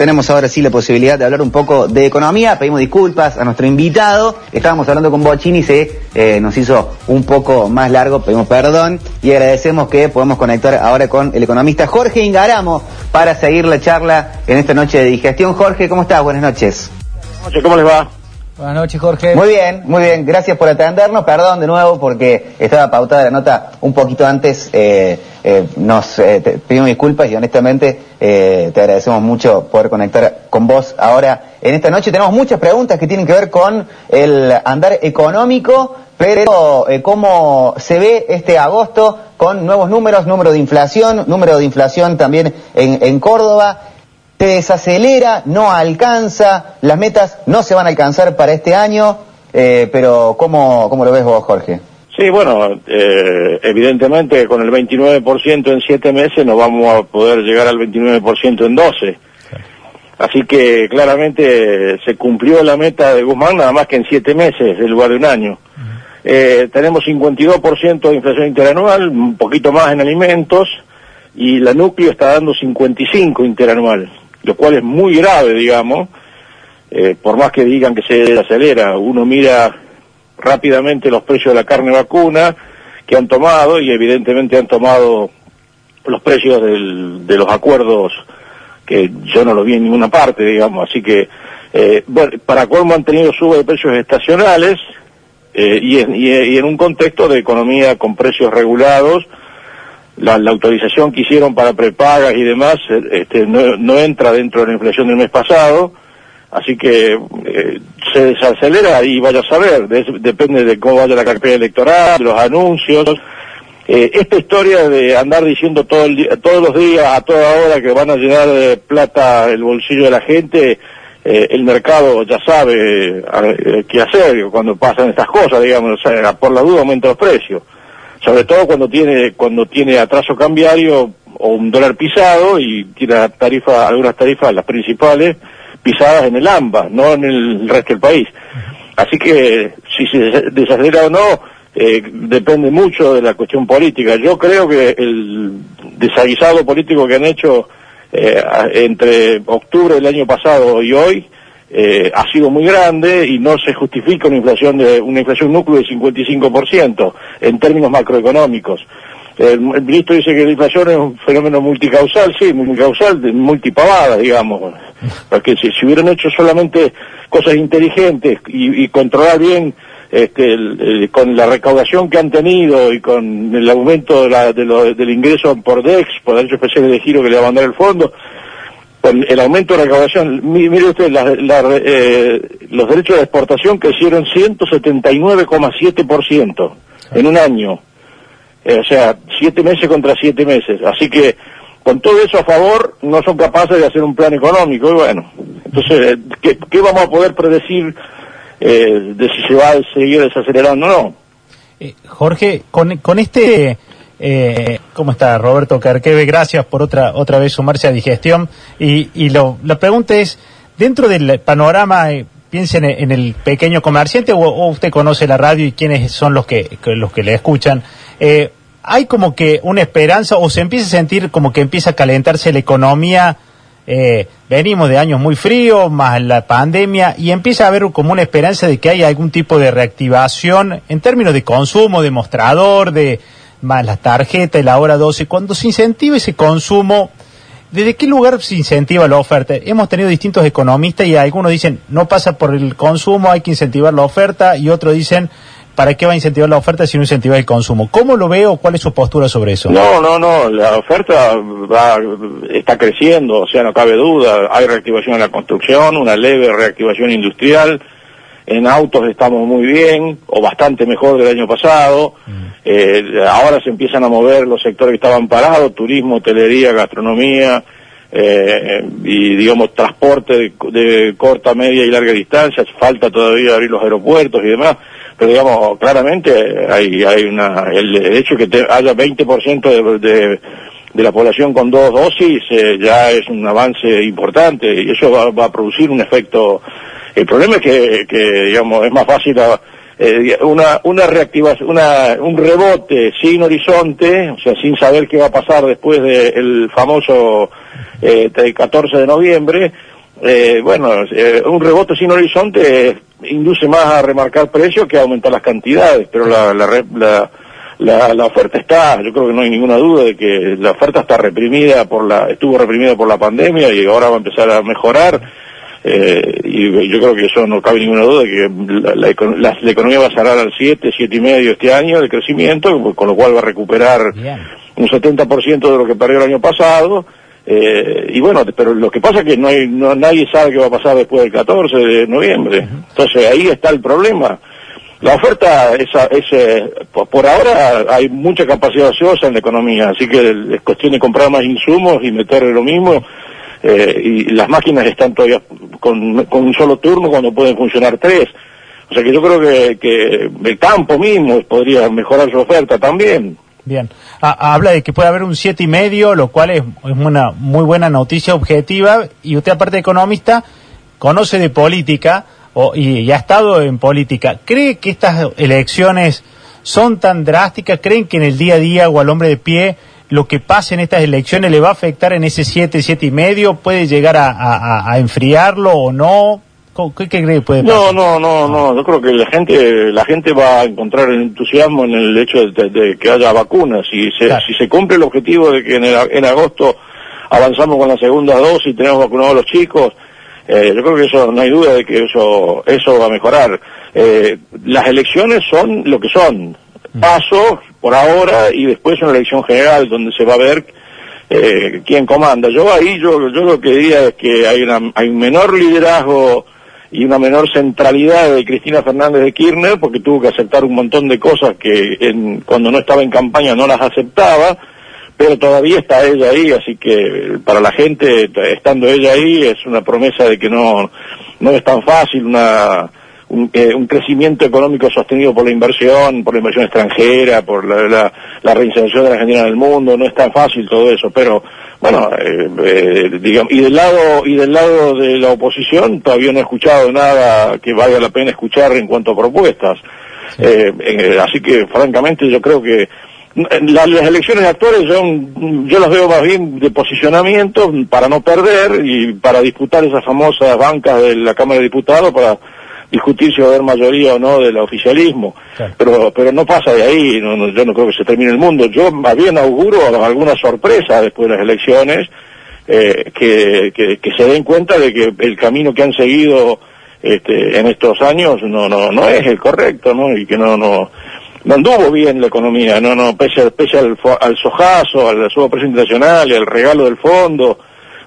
tenemos ahora sí la posibilidad de hablar un poco de economía. Pedimos disculpas a nuestro invitado. Estábamos hablando con Bochini, se eh, nos hizo un poco más largo, pedimos perdón y agradecemos que podemos conectar ahora con el economista Jorge Ingaramo para seguir la charla en esta noche de digestión. Jorge, ¿cómo estás? Buenas noches. Buenas noches, ¿cómo les va? Buenas noches, Jorge. Muy bien, muy bien. Gracias por atendernos. Perdón de nuevo porque estaba pautada la nota un poquito antes. Eh, eh, nos eh, pedimos disculpas y honestamente te agradecemos mucho poder conectar con vos ahora en esta noche. Tenemos muchas preguntas que tienen que ver con el andar económico, pero cómo se ve este agosto con nuevos números, número de inflación, número de inflación también en, en Córdoba se desacelera, no alcanza, las metas no se van a alcanzar para este año, eh, pero ¿cómo, ¿cómo lo ves vos, Jorge? Sí, bueno, eh, evidentemente con el 29% en 7 meses no vamos a poder llegar al 29% en 12. Así que claramente se cumplió la meta de Guzmán nada más que en 7 meses en lugar de un año. Eh, tenemos 52% de inflación interanual, un poquito más en alimentos, y la núcleo está dando 55 interanual lo cual es muy grave, digamos, eh, por más que digan que se acelera, uno mira rápidamente los precios de la carne vacuna que han tomado y evidentemente han tomado los precios de los acuerdos que yo no lo vi en ninguna parte, digamos, así que, eh, para cómo han tenido suba de precios estacionales eh, y, y en un contexto de economía con precios regulados, la, autorización que hicieron para prepagas y demás eh, este, no, entra dentro de la inflación del mes pasado, así que eh, se desacelera y vaya a saber, depende de cómo vaya la carpeta electoral, los anuncios. Eh, esta historia de andar diciendo todo el todos los días, a toda hora, que van a llenar plata el bolsillo de la gente, el mercado ya sabe qué hacer cuando pasan estas cosas, digamos, por la duda aumenta los precios sobre todo cuando tiene cuando tiene atraso cambiario o un dólar pisado y tiene tarifa, algunas tarifas, las principales, pisadas en el AMBA, no en el resto del país. Así que si se desacelera o no, eh, depende mucho de la cuestión política. Yo creo que el desaguisado político que han hecho eh, entre octubre del año pasado y hoy eh, ha sido muy grande y no se justifica una inflación de una inflación núcleo de 55% en términos macroeconómicos. El, ministro dice que la inflación es un fenómeno multicausal, sí, multicausal, multipavada, digamos. Porque si, hubieran hecho solamente cosas inteligentes y, controlar bien este, con la recaudación que han tenido y con el aumento del ingreso por DEX, por derechos especiales de giro que le va a mandar el fondo, el aumento de la recaudación, mire usted, eh, los derechos de exportación crecieron 179,7% en un año. Eh, o sea, siete meses contra siete meses. Así que, con todo eso a favor, no son capaces de hacer un plan económico. Y bueno, entonces, ¿qué, vamos a poder predecir eh, de si se va a seguir desacelerando o no? Jorge, con, con este eh, ¿Cómo está Roberto Carqueve? Gracias por otra otra vez sumarse a digestión. Y, y lo, la pregunta es, dentro del panorama, eh, piensen en el pequeño comerciante o, usted conoce la radio y quiénes son los que, los que le escuchan. Eh, ¿Hay como que una esperanza o se empieza a sentir como que empieza a calentarse la economía? Eh, venimos de años muy fríos, más la pandemia, y empieza a haber como una esperanza de que haya algún tipo de reactivación en términos de consumo, de mostrador, de, más las tarjetas, la hora 12, cuando se incentiva ese consumo, ¿desde qué lugar se incentiva la oferta? Hemos tenido distintos economistas y algunos dicen, no pasa por el consumo, hay que incentivar la oferta, y otros dicen, ¿para qué va a incentivar la oferta si no incentiva el consumo? ¿Cómo lo veo? ¿Cuál es su postura sobre eso? No, no, no, la oferta va, está creciendo, o sea, no cabe duda. Hay reactivación en la construcción, una leve reactivación industrial, en autos estamos muy bien, o bastante mejor del año pasado. Mm. Eh, ahora se empiezan a mover los sectores que estaban parados, turismo, hotelería, gastronomía, eh, y digamos transporte de, corta, media y larga distancia. Falta todavía abrir los aeropuertos y demás, pero digamos, claramente hay, hay una, el, hecho de que haya 20% de, de de la población con dos dosis eh, ya es un avance importante y eso va, va, a producir un efecto el problema es que, digamos, es más fácil eh, una, una reactivación, una, un rebote sin horizonte, o sea, sin saber qué va a pasar después del famoso eh, 14 de noviembre, eh, bueno, eh, un rebote sin horizonte induce más a remarcar precios que a aumentar las cantidades, pero la, la, la, la, oferta está, yo creo que no hay ninguna duda de que la oferta está reprimida por la, estuvo reprimida por la pandemia y ahora va a empezar a mejorar. Eh, y yo creo que eso no cabe ninguna duda, que la, economía va a cerrar al 7, siete y medio este año de crecimiento, con lo cual va a recuperar un 70% de lo que perdió el año pasado. Eh, y bueno, pero lo que pasa es que no hay, no, nadie sabe qué va a pasar después del 14 de noviembre. Entonces ahí está el problema. La oferta es, es eh, por ahora hay mucha capacidad ociosa en la economía, así que es cuestión de comprar más insumos y meterle lo mismo. Eh, y las máquinas están todavía con, con, un solo turno cuando pueden funcionar tres. O sea que yo creo que, que el campo mismo podría mejorar su oferta también. Bien, habla de que puede haber un siete y medio, lo cual es, una muy buena noticia objetiva. Y usted, aparte de economista, conoce de política o, y, ha estado en política. ¿Cree que estas elecciones son tan drásticas? ¿Creen que en el día a día o al hombre de pie lo que pase en estas elecciones le va a afectar en ese siete, siete y medio? ¿Puede llegar a enfriarlo o no? ¿Qué, cree puede No, no, no, no. Yo creo que la gente, la gente va a encontrar el entusiasmo en el hecho de, que haya vacunas. Si se, si se cumple el objetivo de que en, en agosto avanzamos con la segunda dosis y tenemos vacunados a los chicos, eh, yo creo que eso no hay duda de que eso eso va a mejorar. Eh, las elecciones son lo que son. Mm. Pasos por ahora y después una elección general donde se va a ver eh, quién comanda. Yo ahí yo yo lo que diría es que hay una hay un menor liderazgo y una menor centralidad de Cristina Fernández de Kirchner, porque tuvo que aceptar un montón de cosas que en, cuando no estaba en campaña no las aceptaba, pero todavía está ella ahí, así que para la gente, estando ella ahí, es una promesa de que no, no es tan fácil una, un, eh, un, crecimiento económico sostenido por la inversión, por la inversión extranjera, por la, la, la reinserción de la Argentina en el mundo, no es tan fácil todo eso, pero bueno, eh, eh, digamos, y del lado y del lado de la oposición todavía no he escuchado nada que valga la pena escuchar en cuanto a propuestas. Eh, eh, así que, francamente, yo creo que las elecciones actuales yo, yo las veo más bien de posicionamiento para no perder y para disputar esas famosas bancas de la Cámara de Diputados para discutir si va a haber mayoría o no del oficialismo. Pero pero no pasa de ahí, no, yo no creo que se termine el mundo. Yo más bien auguro alguna sorpresa después de las elecciones, eh, que, que, se den cuenta de que el camino que han seguido este, en estos años no, no, no es el correcto, ¿no? Y que no, no, no anduvo bien la economía, no, no, pese, pese al, al sojazo, al suba internacional y al regalo del fondo,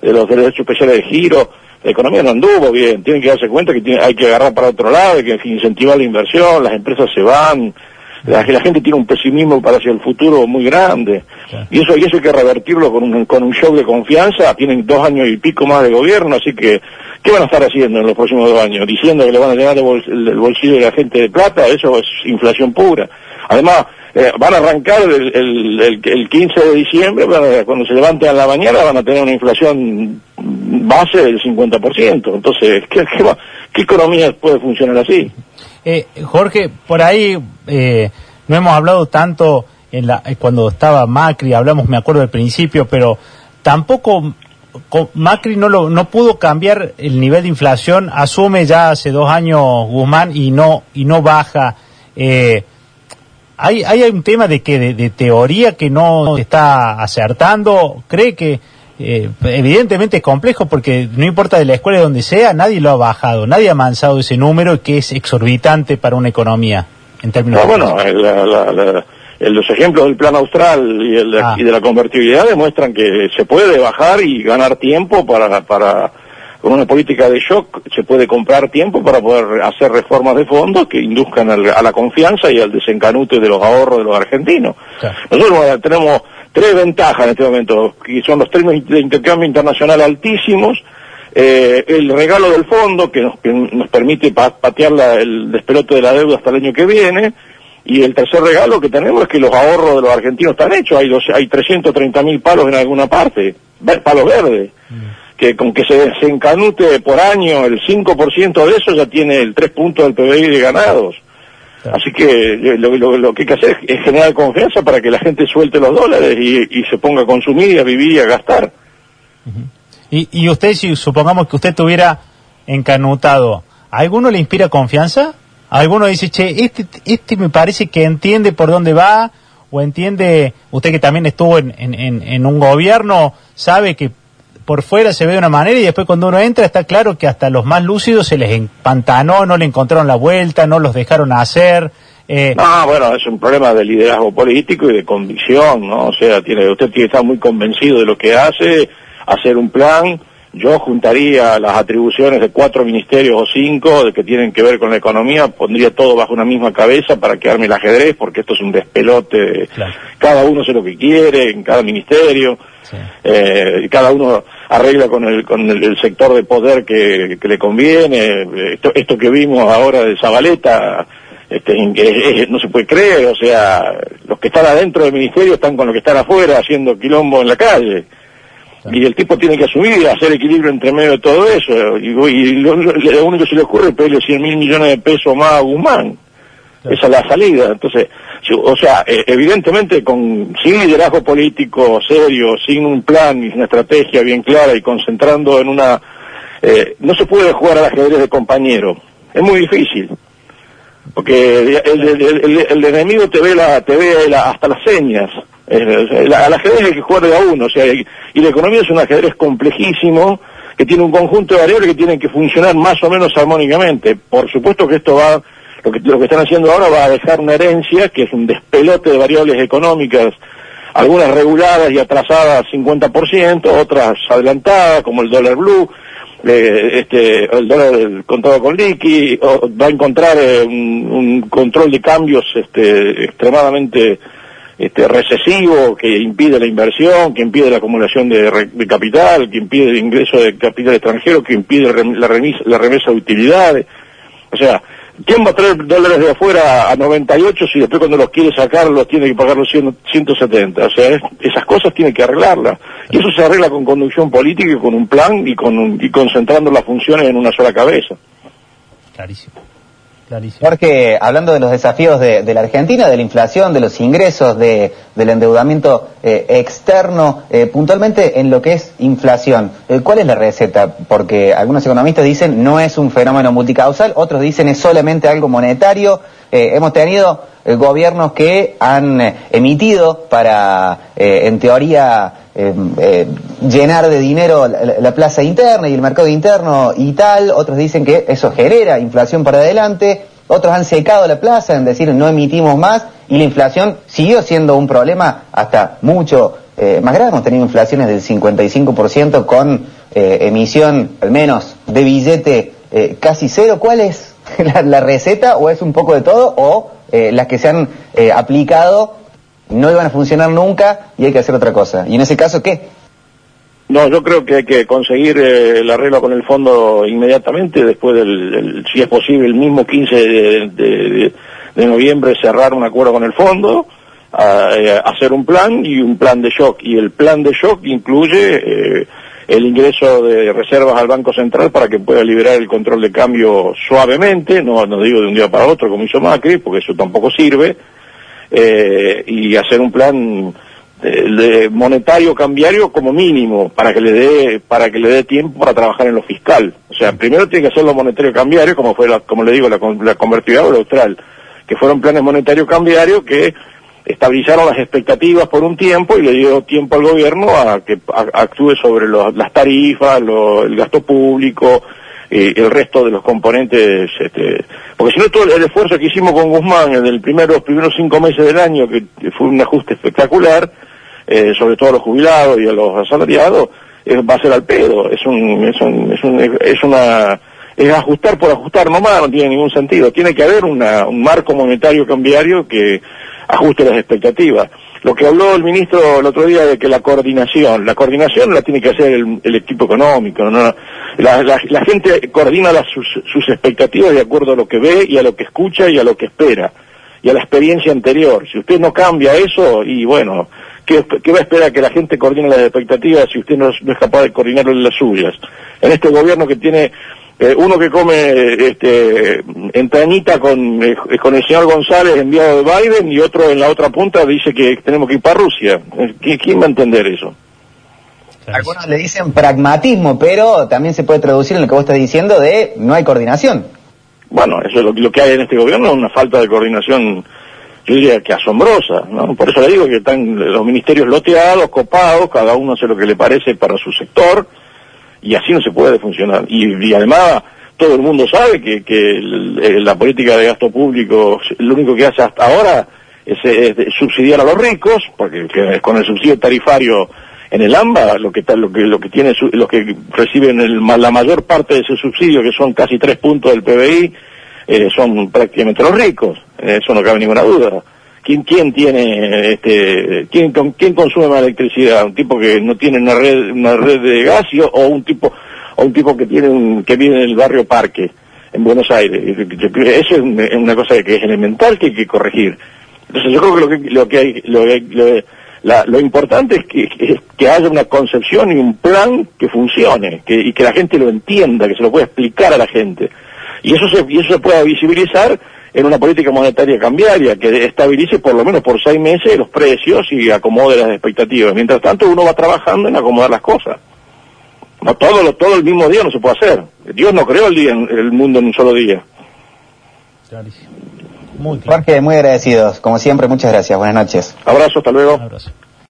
de los derechos especiales de giro, la economía no anduvo bien, tienen que darse cuenta que hay que agarrar para otro lado, hay que incentivar la inversión, las empresas se van, la, la gente tiene un pesimismo para hacia el futuro muy grande. Y eso, y eso hay que revertirlo con un, con un show de confianza, tienen dos años y pico más de gobierno, así que, ¿qué van a estar haciendo en los próximos dos años? Diciendo que le van a llenar el bolsillo de la gente de plata, eso es inflación pura. Además, eh, van a arrancar el, el, el, 15 de diciembre, cuando se levanten a la mañana van a tener una inflación base del 50%. Entonces, ¿qué, qué, economía puede funcionar así? Eh, Jorge, por ahí eh, no hemos hablado tanto en la, eh, cuando estaba Macri, hablamos, me acuerdo del principio, pero tampoco Macri no, lo, no pudo cambiar el nivel de inflación, asume ya hace dos años Guzmán y no, y no baja. Eh, hay, hay un tema de que de, teoría que no está acertando. ¿Cree que eh, evidentemente es complejo porque no importa de la escuela donde sea, nadie lo ha bajado, nadie ha amansado ese número que es exorbitante para una economía en términos. bueno, los ejemplos del plan austral y, el ah. y de la convertibilidad demuestran que se puede bajar y ganar tiempo para para con una política de shock se puede comprar tiempo para poder hacer reformas de fondos que induzcan a la confianza y al desencanute de los ahorros de los argentinos. Nosotros tenemos tres ventajas en este momento, que son los términos de intercambio internacional altísimos, eh, el regalo del fondo que nos, nos permite patear el despelote de la deuda hasta el año que viene, y el tercer regalo que tenemos es que los ahorros de los argentinos están hechos, hay, hay 330 mil palos en alguna parte, palos verdes. Mm que con que se, se encanute por año el 5% de eso ya tiene el 3 puntos del PBI de ganados. Así que eh, lo, lo, que hay que hacer es generar confianza para que la gente suelte los dólares y, se ponga a consumir a vivir y a gastar. Y, y usted, si supongamos que usted tuviera encanutado, ¿a alguno le inspira confianza? ¿A alguno dice, che, este, este me parece que entiende por dónde va? ¿O entiende, usted que también estuvo en, en, en un gobierno, sabe que por fuera se ve de una manera y después cuando uno entra está claro que hasta los más lúcidos se les empantanó, no le encontraron la vuelta, no los dejaron hacer. Eh... No, bueno, es un problema de liderazgo político y de convicción, ¿no? O sea, tiene, usted tiene que estar muy convencido de lo que hace, hacer un plan. Yo juntaría las atribuciones de cuatro ministerios o cinco de que tienen que ver con la economía, pondría todo bajo una misma cabeza para que arme el ajedrez, porque esto es un despelote. Cada uno hace lo que quiere en cada ministerio. Eh, cada uno arregla con el, con el, sector de poder que, le conviene. Esto, esto, que vimos ahora de Zabaleta, este, no se puede creer, o sea, los que están adentro del ministerio están con los que están afuera haciendo quilombo en la calle. Y el tipo tiene que asumir hacer equilibrio entre medio de todo eso. Y, lo, único que se le ocurre es pedirle 100 mil millones de pesos más a Guzmán. Esa es la salida. Entonces, o sea, eh, evidentemente con sin liderazgo político serio, sin un plan y una estrategia bien clara y concentrando en una... Eh, no se puede jugar al ajedrez de compañero. Es muy difícil. Porque el, enemigo te ve, la, te ve hasta las señas. Al ajedrez hay que jugar de a uno. O sea, y, y la economía es un ajedrez complejísimo que tiene un conjunto de variables que tienen que funcionar más o menos armónicamente. Por supuesto que esto va lo que, lo que están haciendo ahora va a dejar una herencia que es un despelote de variables económicas, algunas reguladas y atrasadas 50%, otras adelantadas, como el dólar blue, eh, este, el dólar contado con liqui, va a encontrar eh, un, control de cambios este, extremadamente este, recesivo que impide la inversión, que impide la acumulación de, capital, que impide el ingreso de capital extranjero, que impide la, la remesa de utilidades. O sea, ¿Quién va a traer dólares de afuera a 98 si después cuando los quiere sacar los tiene que pagar los 170? O sea, esas cosas tiene que arreglarlas. Y eso se arregla con conducción política y con un plan y, con y concentrando las funciones en una sola cabeza. Clarísimo. Jorge, hablando de los desafíos de, la Argentina, de la inflación, de los ingresos, de, del endeudamiento eh, externo, eh, puntualmente en lo que es inflación, eh, ¿cuál es la receta? Porque algunos economistas dicen no es un fenómeno multicausal, otros dicen es solamente algo monetario. hemos tenido gobiernos que han emitido para, en teoría, llenar de dinero la, plaza interna y el mercado interno y tal, otros dicen que eso genera inflación para adelante, otros han secado la plaza en decir no emitimos más y la inflación siguió siendo un problema hasta mucho eh, más grave, hemos tenido inflaciones del 55% con eh, emisión al menos de billete eh, casi cero, ¿cuál es la, la, receta o es un poco de todo o las que se han aplicado no iban a funcionar nunca y hay que hacer otra cosa? Y en ese caso, ¿qué? No, yo creo que hay que conseguir eh, el arreglo con el fondo inmediatamente, después del, si es posible, el mismo 15 de, noviembre cerrar un acuerdo con el fondo, eh, hacer un plan y un plan de shock. Y el plan de shock incluye eh, el ingreso de reservas al Banco Central para que pueda liberar el control de cambio suavemente, no, no digo de un día para otro como hizo Macri, porque eso tampoco sirve, y hacer un plan de monetario cambiario como mínimo para que le dé para que le dé tiempo para trabajar en lo fiscal. O sea primero tiene que hacer lo monetario cambiario como fue la, como le digo la, la convertibilidad austral que fueron planes monetario cambiario que estabilizaron las expectativas por un tiempo y le dio tiempo al gobierno a que actúe sobre las tarifas el gasto público y el resto de los componentes, este, porque si no todo el esfuerzo que hicimos con Guzmán en el primero, los primeros cinco meses del año, que fue un ajuste espectacular, eh, sobre todo a los jubilados y a los asalariados, va a ser al pedo. Es un, es un, es un, es una, es ajustar por ajustar nomás, no tiene ningún sentido. Tiene que haber una, un marco monetario cambiario que ajuste las expectativas. Lo que habló el ministro el otro día de que la coordinación, la coordinación la tiene que hacer el, equipo económico, ¿no? La, la, gente coordina las, sus, sus expectativas de acuerdo a lo que ve y a lo que escucha y a lo que espera y a la experiencia anterior. Si usted no cambia eso, y bueno, ¿Qué, va a esperar que la gente coordine las expectativas si usted no, es capaz de coordinar las suyas? En este gobierno que tiene eh, uno que come este, entrañita con, eh, con el señor González, enviado de Biden, y otro en la otra punta dice que tenemos que ir para Rusia. ¿Quién va a entender eso? Algunos le dicen pragmatismo, pero también se puede traducir en lo que vos estás diciendo de no hay coordinación. Bueno, eso es lo, lo que hay en este gobierno, una falta de coordinación, yo diría que asombrosa, ¿no? Por eso le digo que están los ministerios loteados, copados, cada uno hace lo que le parece para su sector, y así no se puede funcionar. Y, además, todo el mundo sabe que, que la política de gasto público, lo único que hace hasta ahora es, subsidiar a los ricos, porque con el subsidio tarifario en el AMBA, lo que, lo que, lo que tiene, los que reciben el, la mayor parte de ese subsidio, que son casi tres puntos del PBI, eh, son prácticamente los ricos. Eso no cabe ninguna duda. ¿Quién, quién tiene, este, quién, quién consume más electricidad? ¿Un tipo que no tiene una red, una red de gas o un tipo, o un tipo que tiene un, que vive en el barrio Parque, en Buenos Aires? Eso es una cosa que es elemental que hay que corregir. Entonces yo creo que lo que, lo que hay, lo, lo, lo importante es que, que, haya una concepción y un plan que funcione que, y que la gente lo entienda, que se lo pueda explicar a la gente. Y eso se, y eso se pueda visibilizar en una política monetaria cambiaria que estabilice por lo menos por seis meses los precios y acomode las expectativas. Mientras tanto uno va trabajando en acomodar las cosas. No todo, todo el mismo día no se puede hacer. Dios no creó el, día, el mundo en un solo día. Muy Jorge, muy agradecidos. Como siempre, muchas gracias. Buenas noches. Abrazo, hasta luego. Abrazo.